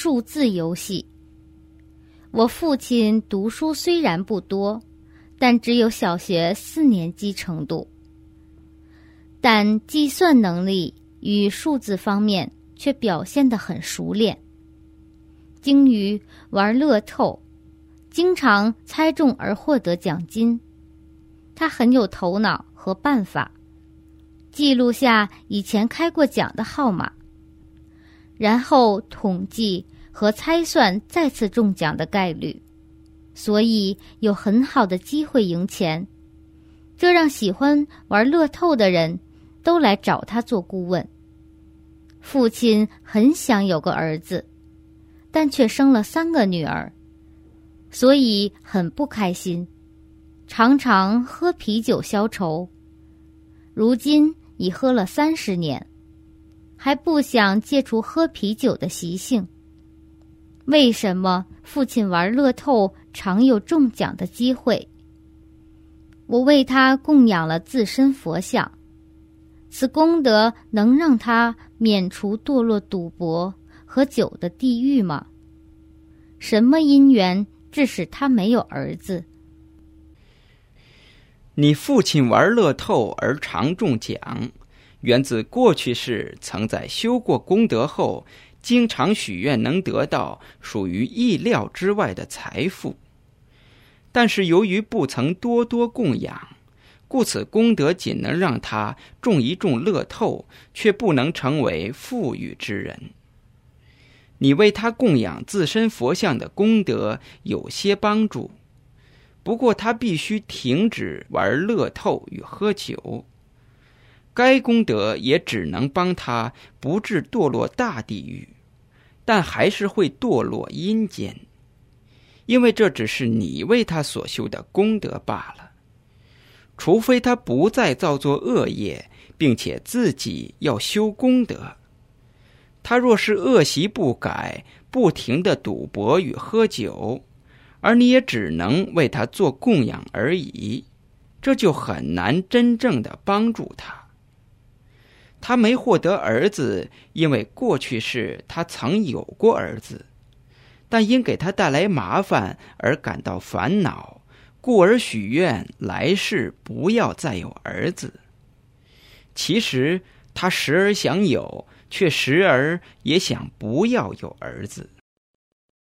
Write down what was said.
数字游戏。我父亲读书虽然不多，但只有小学四年级程度，但计算能力与数字方面却表现得很熟练。精于玩乐透，经常猜中而获得奖金。他很有头脑和办法，记录下以前开过奖的号码，然后统计和猜算再次中奖的概率，所以有很好的机会赢钱。这让喜欢玩乐透的人都来找他做顾问。父亲很想有个儿子，但却生了三个女儿，所以很不开心。常常喝啤酒消愁，如今已喝了三十年，还不想戒除喝啤酒的习性。为什么父亲玩乐透常有中奖的机会？我为他供养了自身佛像，此功德能让他免除堕落赌博和酒的地狱吗？什么因缘致使他没有儿子？你父亲玩乐透而常中奖，源自过去世曾在修过功德后，经常许愿能得到属于意料之外的财富。但是由于不曾多多供养，故此功德仅能让他中一中乐透，却不能成为富裕之人。你为他供养自身佛像的功德有些帮助。不过他必须停止玩乐透与喝酒，该功德也只能帮他不至堕落大地狱，但还是会堕落阴间，因为这只是你为他所修的功德罢了。除非他不再造作恶业，并且自己要修功德，他若是恶习不改，不停的赌博与喝酒。而你也只能为他做供养而已，这就很难真正的帮助他。他没获得儿子，因为过去是他曾有过儿子，但因给他带来麻烦而感到烦恼，故而许愿来世不要再有儿子。其实他时而想有，却时而也想不要有儿子。